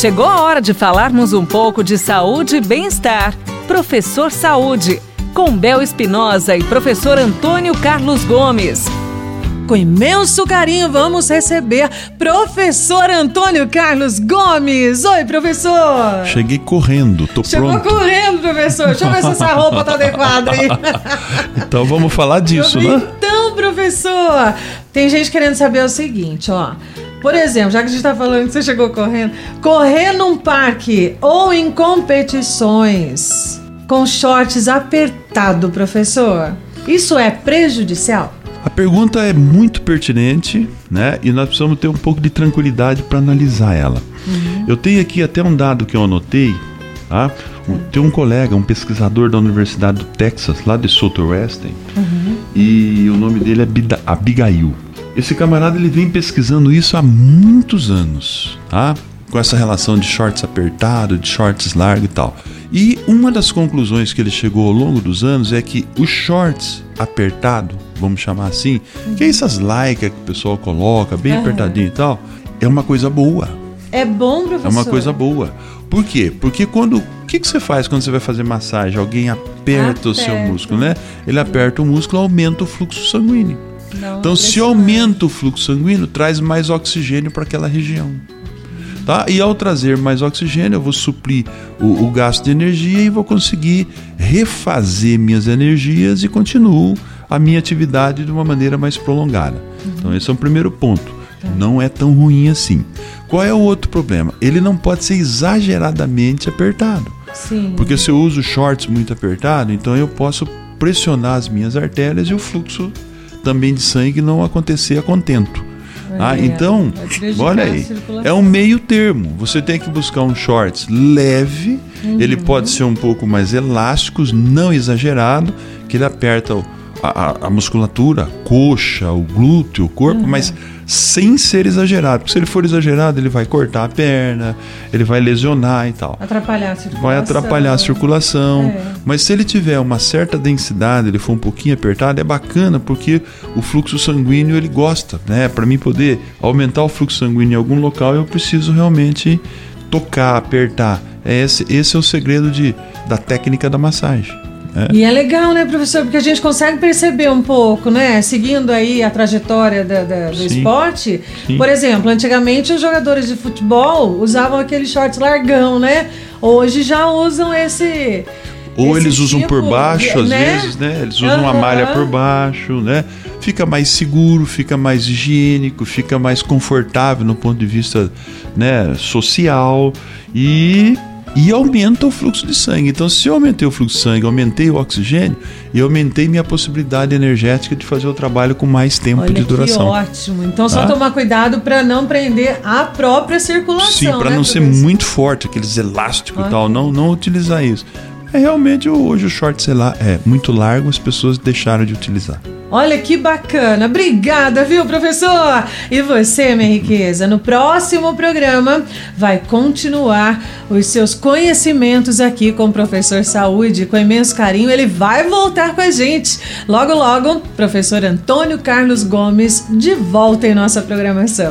Chegou a hora de falarmos um pouco de saúde e bem-estar. Professor Saúde, com Bel Espinosa e professor Antônio Carlos Gomes. Com imenso carinho, vamos receber professor Antônio Carlos Gomes. Oi, professor. Cheguei correndo, tô Chegou pronto. correndo, professor. Deixa eu ver se essa roupa tá adequada aí. Então vamos falar disso, né? Então, professor, tem gente querendo saber o seguinte, ó. Por exemplo, já que a gente tá falando que você chegou correndo, correr num parque ou em competições com shorts apertado, professor, isso é prejudicial? A pergunta é muito pertinente, né? E nós precisamos ter um pouco de tranquilidade para analisar ela. Eu tenho aqui até um dado que eu anotei, tá? Um- Tem um colega, um pesquisador da Universidade do Texas, lá de Southwestern, e o nome dele é Bida- Abigail. Esse camarada ele vem pesquisando isso há muitos anos, tá? Com essa relação de shorts apertado, de shorts largo e tal. E uma das conclusões que ele chegou ao longo dos anos é que os shorts apertado, vamos chamar assim, que é essas lycra que o pessoal coloca, bem Aham. apertadinho e tal, é uma coisa boa. É bom, professor? É uma coisa boa. Por quê? Porque quando. O que, que você faz quando você vai fazer massagem? Alguém aperta, o seu Aperta. músculo, né? Ele aperta o músculo, aumenta o fluxo sanguíneo. Não, Então, se aumenta o fluxo sanguíneo, traz mais oxigênio para aquela região. Tá? E ao trazer mais oxigênio, eu vou suprir o, o gasto de energia e vou conseguir refazer minhas energias e continuo a minha atividade de uma maneira mais prolongada. Então, esse é o primeiro ponto. Não é tão ruim assim. Qual é o outro problema? Ele não pode ser exageradamente apertado. Sim. Porque se eu uso shorts muito apertado, então eu posso pressionar as minhas artérias e o fluxo também de sangue não acontecer a contento. É, então, prejudicar olha aí, é um meio termo. Você tem que buscar um shorts leve, ele Uhum. pode ser um pouco mais elásticos, não exagerado, que ele aperta o- a, a- musculatura, a coxa, o glúteo, o corpo, Uhum. mas sem ser exagerado. Porque se ele for exagerado, ele vai cortar a perna, ele vai lesionar e tal Atrapalhar a circulação. vai atrapalhar a circulação. É. Mas se ele tiver uma certa densidade, ele for um pouquinho apertado, é bacana porque o fluxo sanguíneo ele gosta, né? Para mim poder aumentar o fluxo sanguíneo em algum local, eu preciso realmente tocar, apertar. É esse, esse é o segredo de, da técnica da massagem. Né? E é legal, né, professor? Porque a gente consegue perceber um pouco, né? Seguindo aí a trajetória da- da- do Sim. esporte. Sim. Por exemplo, antigamente os jogadores de futebol usavam aquele shorts largão, né? Hoje já usam esse. Ou esse eles usam por tipo, baixo, às né? vezes, né? Eles usam uma Aham. malha por baixo, né? Fica mais seguro, fica mais higiênico, fica mais confortável no ponto de vista né, social e, e aumenta o fluxo de sangue. Então, se eu aumentei o fluxo de sangue, aumentei o oxigênio e aumentei minha possibilidade energética de fazer o trabalho com mais tempo Olha de duração. que ótimo. Então só Tá? tomar cuidado para não prender a própria circulação. Sim, para né, não ser muito forte, aqueles elásticos Ok. e tal, não, não utilizar isso. É realmente hoje o short, sei lá, é muito largo, as pessoas deixaram de utilizar. Olha que bacana. Obrigada, viu, professor? E você, minha riqueza, no próximo programa vai continuar os seus conhecimentos aqui com o professor Saúde. Com imenso carinho, ele vai voltar com a gente. Logo, logo, professor Antônio Carlos Gomes de volta em nossa programação.